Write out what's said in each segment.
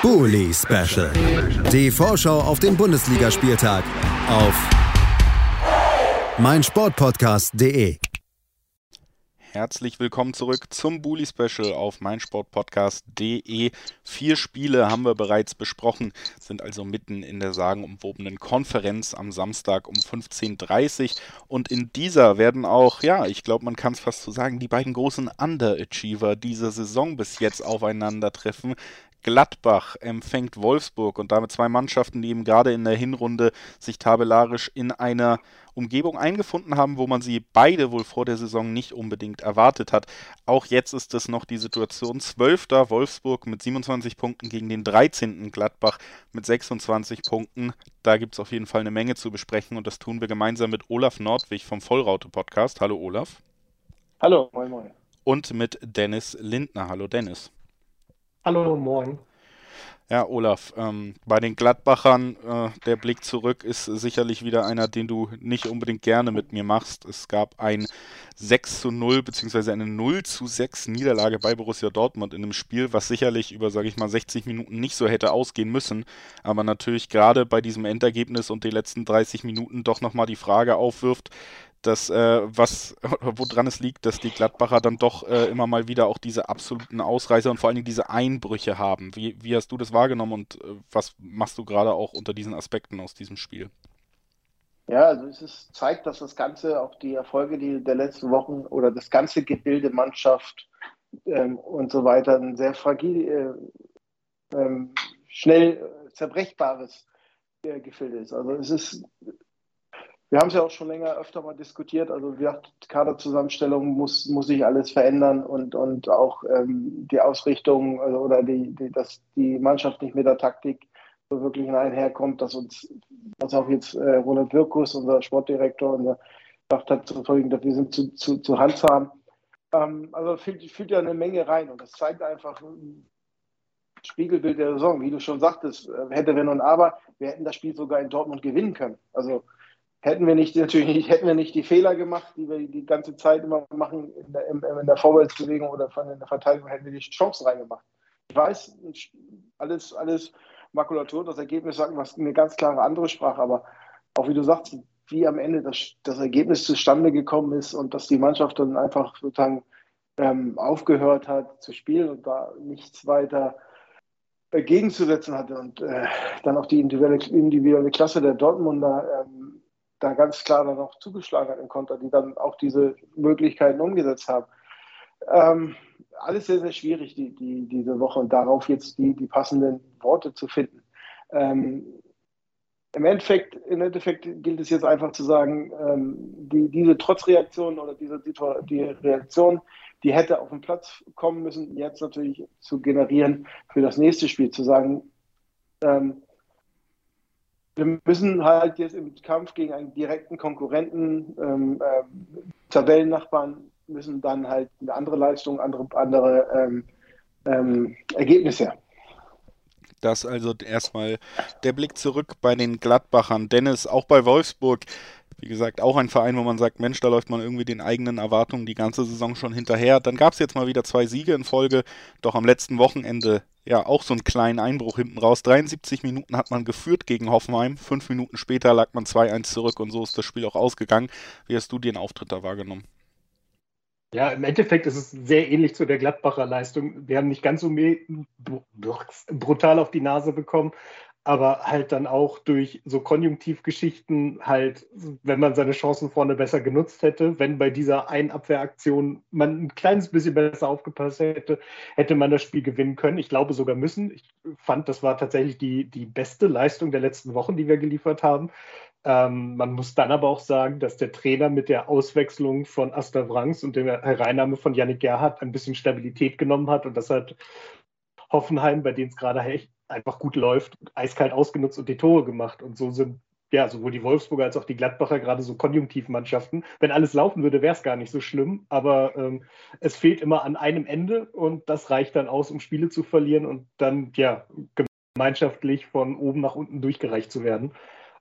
Bully Special. Die Vorschau auf den Bundesligaspieltag auf meinsportpodcast.de. Herzlich willkommen zurück zum Bully Special auf meinsportpodcast.de. Vier Spiele haben wir bereits besprochen, sind also mitten in der sagenumwobenen Konferenz am Samstag um 15.30 Uhr. Und in dieser werden auch, ja, ich glaube, man kann es fast so sagen, die beiden großen Underachiever dieser Saison bis jetzt aufeinandertreffen. Gladbach empfängt Wolfsburg und damit zwei Mannschaften, die eben gerade in der Hinrunde sich tabellarisch in einer Umgebung eingefunden haben, wo man sie beide wohl vor der Saison nicht unbedingt erwartet hat. Auch jetzt ist es noch die Situation 12. Wolfsburg mit 27 Punkten gegen den 13. Gladbach mit 26 Punkten. Da gibt es auf jeden Fall eine Menge zu besprechen und das tun wir gemeinsam mit Olaf Nordwig vom Vollraute Podcast. Hallo Olaf. Hallo, moin moin. Und mit Dennis Lindner. Hallo Dennis. Hallo, moin. Ja, Olaf, ähm, bei den Gladbachern, äh, der Blick zurück ist sicherlich wieder einer, den du nicht unbedingt gerne mit mir machst. Es gab ein 6 zu 0 beziehungsweise eine 0 zu 6 Niederlage bei Borussia Dortmund in einem Spiel, was sicherlich über, sage ich mal, 60 Minuten nicht so hätte ausgehen müssen. Aber natürlich gerade bei diesem Endergebnis und den letzten 30 Minuten doch nochmal die Frage aufwirft, dass äh, was woran es liegt, dass die Gladbacher dann doch äh, immer mal wieder auch diese absoluten Ausreißer und vor allen Dingen diese Einbrüche haben. Wie, wie hast du das wahrgenommen und äh, was machst du gerade auch unter diesen Aspekten aus diesem Spiel? Ja, also es ist, zeigt, dass das Ganze, auch die Erfolge die der letzten Wochen oder das ganze Gebilde Mannschaft ähm, und so weiter ein sehr fragil, äh, ähm, schnell zerbrechbares äh, Gefilde ist. Also es ist wir haben es ja auch schon länger öfter mal diskutiert. Also wie gesagt, Kaderzusammenstellung muss, muss sich alles verändern und, und auch ähm, die Ausrichtung also, oder die, die, dass die Mannschaft nicht mit der Taktik so wirklich einherkommt, dass uns, was auch jetzt äh, Ronald Wirkus, unser Sportdirektor, unser gesagt hat, zu folgen, dass wir sind zu, zu, zu handzahm. Ähm, also fühlt, fühlt ja eine Menge rein und das zeigt einfach ein Spiegelbild der Saison. Wie du schon sagtest, äh, hätte wenn und aber, wir hätten das Spiel sogar in Dortmund gewinnen können. Also hätten wir nicht natürlich nicht, hätten wir nicht die Fehler gemacht, die wir die ganze Zeit immer machen in der, in der Vorwärtsbewegung oder von der Verteidigung, hätten wir die Chancen reingemacht. Ich weiß, alles, alles Makulatur, das Ergebnis sagt was eine ganz klare andere Sprache, aber auch wie du sagst, wie am Ende das, das Ergebnis zustande gekommen ist und dass die Mannschaft dann einfach sozusagen ähm, aufgehört hat zu spielen und da nichts weiter gegenzusetzen hatte und äh, dann auch die individuelle, individuelle Klasse der Dortmunder ähm, da ganz klar dann auch zugeschlagen hat im Konter, die dann auch diese Möglichkeiten umgesetzt haben. Ähm, alles sehr, sehr schwierig die, die, diese Woche und darauf jetzt die, die passenden Worte zu finden. Ähm, im Endeffekt, Im Endeffekt gilt es jetzt einfach zu sagen, ähm, die, diese Trotzreaktion oder diese die Reaktion, die hätte auf den Platz kommen müssen, jetzt natürlich zu generieren für das nächste Spiel, zu sagen, ähm, wir müssen halt jetzt im Kampf gegen einen direkten Konkurrenten, ähm, äh, Tabellennachbarn, müssen dann halt eine andere Leistung, andere, andere ähm, ähm, Ergebnisse. Das also erstmal der Blick zurück bei den Gladbachern. Dennis, auch bei Wolfsburg wie gesagt, auch ein Verein, wo man sagt, Mensch, da läuft man irgendwie den eigenen Erwartungen die ganze Saison schon hinterher. Dann gab es jetzt mal wieder zwei Siege in Folge, doch am letzten Wochenende ja auch so einen kleinen Einbruch hinten raus. 73 Minuten hat man geführt gegen Hoffenheim, fünf Minuten später lag man 2-1 zurück und so ist das Spiel auch ausgegangen. Wie hast du den Auftritt da wahrgenommen? Ja, im Endeffekt ist es sehr ähnlich zu der Gladbacher Leistung. Wir haben nicht ganz so brutal auf die Nase bekommen, aber halt dann auch durch so Konjunktivgeschichten halt, wenn man seine Chancen vorne besser genutzt hätte, wenn bei dieser einen Abwehraktion man ein kleines bisschen besser aufgepasst hätte, hätte man das Spiel gewinnen können. Ich glaube sogar müssen. Ich fand, das war tatsächlich die, die beste Leistung der letzten Wochen, die wir geliefert haben. Ähm, man muss dann aber auch sagen, dass der Trainer mit der Auswechslung von Asta Wrangs und der Hereinnahme von Yannick Gerhardt ein bisschen Stabilität genommen hat und das hat Hoffenheim, bei denen es gerade echt einfach gut läuft, eiskalt ausgenutzt und die Tore gemacht. Und so sind ja sowohl die Wolfsburger als auch die Gladbacher gerade so Konjunktivmannschaften. Wenn alles laufen würde, wäre es gar nicht so schlimm, aber ähm, es fehlt immer an einem Ende und das reicht dann aus, um Spiele zu verlieren und dann ja gemeinschaftlich von oben nach unten durchgereicht zu werden.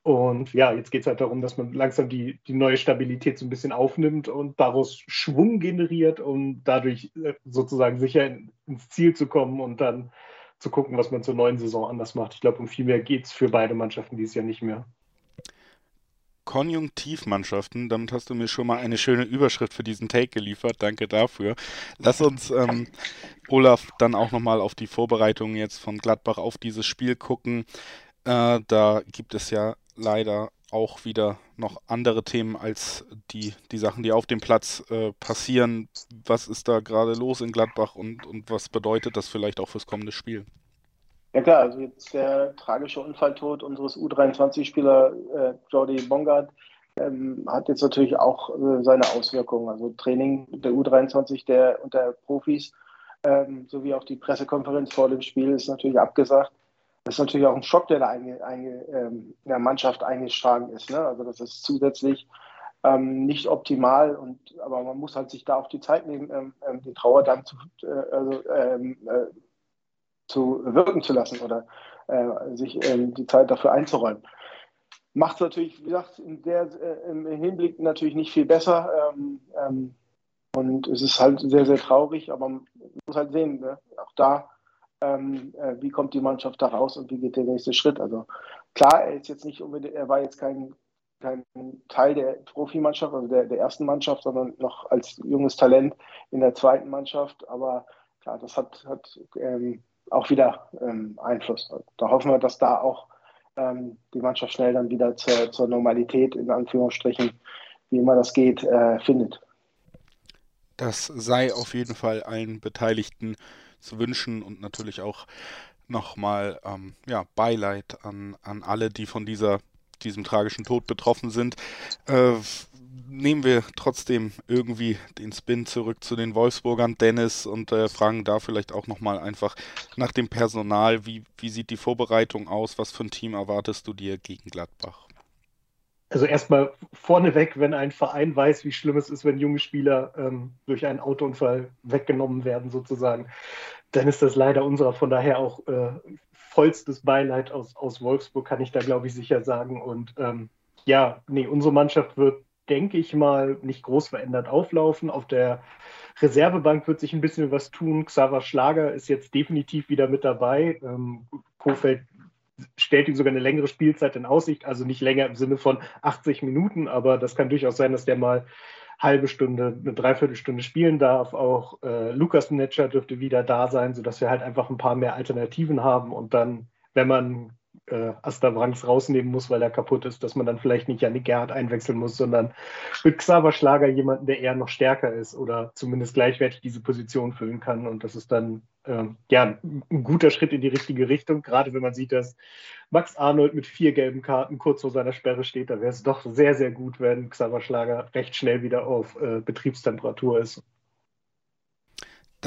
Und ja, jetzt geht es halt darum, dass man langsam die, die neue Stabilität so ein bisschen aufnimmt und daraus Schwung generiert, um dadurch äh, sozusagen sicher ins Ziel zu kommen und dann zu gucken, was man zur neuen Saison anders macht. Ich glaube, um viel mehr geht es für beide Mannschaften dieses Jahr nicht mehr. Konjunktivmannschaften. Damit hast du mir schon mal eine schöne Überschrift für diesen Take geliefert. Danke dafür. Lass uns, ähm, Olaf, dann auch nochmal auf die Vorbereitungen jetzt von Gladbach auf dieses Spiel gucken. Äh, da gibt es ja leider auch wieder noch andere Themen als die, die Sachen, die auf dem Platz äh, passieren. Was ist da gerade los in Gladbach und, und was bedeutet das vielleicht auch fürs kommende Spiel? Ja klar, also jetzt der tragische Unfalltod unseres U23-Spieler äh, Jordi Bongard ähm, hat jetzt natürlich auch äh, seine Auswirkungen. Also Training der U23 der, und der Profis ähm, sowie auch die Pressekonferenz vor dem Spiel ist natürlich abgesagt. Das ist natürlich auch ein Schock, der da einge, einge, ähm, in der Mannschaft eingeschlagen ist. Ne? Also das ist zusätzlich ähm, nicht optimal, und, aber man muss halt sich da auch die Zeit nehmen, ähm, ähm die Trauer dann zu, äh, also, ähm, äh, zu wirken zu lassen oder äh, sich ähm, die Zeit dafür einzuräumen. Macht es natürlich, wie gesagt, der, äh, im Hinblick natürlich nicht viel besser. Und es ist halt sehr, sehr traurig, aber man muss halt sehen, ne? auch da, ähm, äh, wie kommt die Mannschaft da raus und wie geht der nächste Schritt. Also klar, er ist jetzt nicht unbedingt, er war jetzt kein, kein Teil der Profimannschaft, also der, der ersten Mannschaft, sondern noch als junges Talent in der zweiten Mannschaft. Aber klar, das hat, hat ähm, auch wieder ähm, Einfluss. Da hoffen wir, dass da auch ähm, die Mannschaft schnell dann wieder zur, zur, Normalität, in Anführungsstrichen, wie immer das geht, äh, findet. Das sei auf jeden Fall allen Beteiligten zu wünschen und natürlich auch nochmal ähm, ja, Beileid an, an alle, die von dieser, diesem tragischen Tod betroffen sind. Äh, nehmen wir trotzdem irgendwie den Spin zurück zu den Wolfsburgern, Dennis, und äh, fragen da vielleicht auch nochmal einfach nach dem Personal. Wie, wie sieht die Vorbereitung aus? Was für ein Team erwartest du dir gegen Gladbach? Also erstmal vorneweg, wenn ein Verein weiß, wie schlimm es ist, wenn junge Spieler ähm, durch einen Autounfall weggenommen werden, sozusagen, dann ist das leider unserer. Von daher auch äh, vollstes Beileid aus, aus Wolfsburg, kann ich da, glaube ich, sicher sagen. Und ähm, ja, nee, unsere Mannschaft wird denke ich mal, nicht groß verändert auflaufen. Auf der Reservebank wird sich ein bisschen was tun. Xaver Schlager ist jetzt definitiv wieder mit dabei. Ähm, Kofeld stellt ihm sogar eine längere Spielzeit in Aussicht, also nicht länger im Sinne von 80 Minuten, aber das kann durchaus sein, dass der mal halbe Stunde, eine Dreiviertelstunde spielen darf. Auch äh, Lukas Netscher dürfte wieder da sein, sodass wir halt einfach ein paar mehr Alternativen haben und dann, wenn man äh, Astavranks rausnehmen muss, weil er kaputt ist, dass man dann vielleicht nicht Janik Gerhardt einwechseln muss, sondern mit Xaver Schlager jemanden, der eher noch stärker ist oder zumindest gleichwertig diese Position füllen kann. Und das ist dann äh, ja ein guter Schritt in die richtige Richtung, gerade wenn man sieht, dass Max Arnold mit vier gelben Karten kurz vor seiner Sperre steht. Da wäre es doch sehr, sehr gut, wenn Xaver Schlager recht schnell wieder auf äh, Betriebstemperatur ist.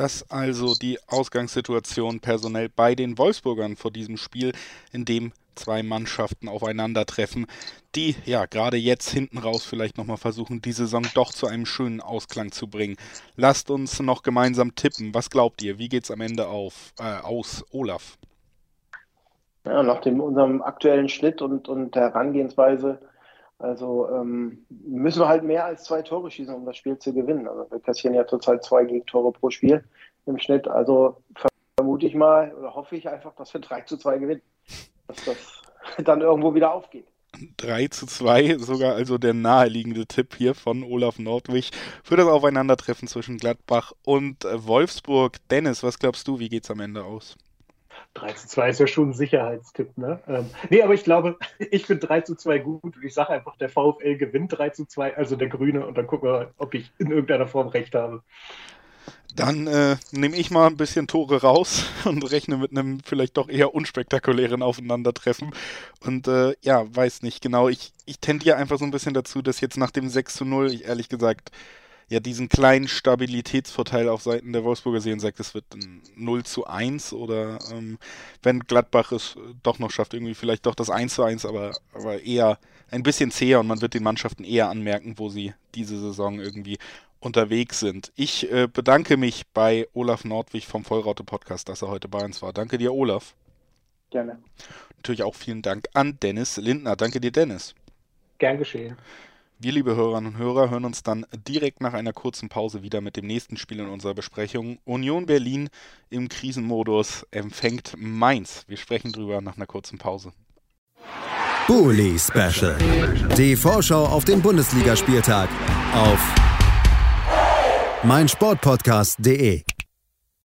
Das also die Ausgangssituation personell bei den Wolfsburgern vor diesem Spiel, in dem zwei Mannschaften aufeinandertreffen, die ja gerade jetzt hinten raus vielleicht nochmal versuchen, die Saison doch zu einem schönen Ausklang zu bringen. Lasst uns noch gemeinsam tippen. Was glaubt ihr? Wie geht es am Ende auf, äh, aus, Olaf? Ja, nach dem, unserem aktuellen Schnitt und, und der Herangehensweise also ähm, müssen wir halt mehr als zwei Tore schießen, um das Spiel zu gewinnen. Also wir kassieren ja zurzeit zwei Gegentore pro Spiel im Schnitt. Also vermute ich mal oder hoffe ich einfach, dass wir 3 zu 2 gewinnen. Dass das dann irgendwo wieder aufgeht. 3 zu 2, sogar also der naheliegende Tipp hier von Olaf Nordwig für das Aufeinandertreffen zwischen Gladbach und Wolfsburg. Dennis, was glaubst du, wie geht es am Ende aus? 3 zu 2 ist ja schon ein Sicherheitstipp, ne? Ähm, nee, aber ich glaube, ich finde 3 zu 2 gut und ich sage einfach, der VfL gewinnt 3 zu 2, also der Grüne, und dann gucken wir, ob ich in irgendeiner Form recht habe. Dann äh, nehme ich mal ein bisschen Tore raus und rechne mit einem vielleicht doch eher unspektakulären Aufeinandertreffen. Und äh, ja, weiß nicht genau. Ich, ich tendiere einfach so ein bisschen dazu, dass jetzt nach dem 6 zu 0, ich ehrlich gesagt, ja diesen kleinen Stabilitätsvorteil auf Seiten der Wolfsburger sehen, sagt, es wird ein 0 zu 1 oder ähm, wenn Gladbach es doch noch schafft, irgendwie vielleicht doch das 1 zu 1, aber, aber eher ein bisschen zäher und man wird den Mannschaften eher anmerken, wo sie diese Saison irgendwie unterwegs sind. Ich äh, bedanke mich bei Olaf Nordwig vom Vollraute Podcast, dass er heute bei uns war. Danke dir, Olaf. Gerne. Natürlich auch vielen Dank an Dennis Lindner. Danke dir, Dennis. Gern geschehen. Wir, liebe Hörerinnen und Hörer, hören uns dann direkt nach einer kurzen Pause wieder mit dem nächsten Spiel in unserer Besprechung. Union Berlin im Krisenmodus empfängt Mainz. Wir sprechen drüber nach einer kurzen Pause. Bully Special. Die Vorschau auf den Bundesligaspieltag auf meinsportpodcast.de.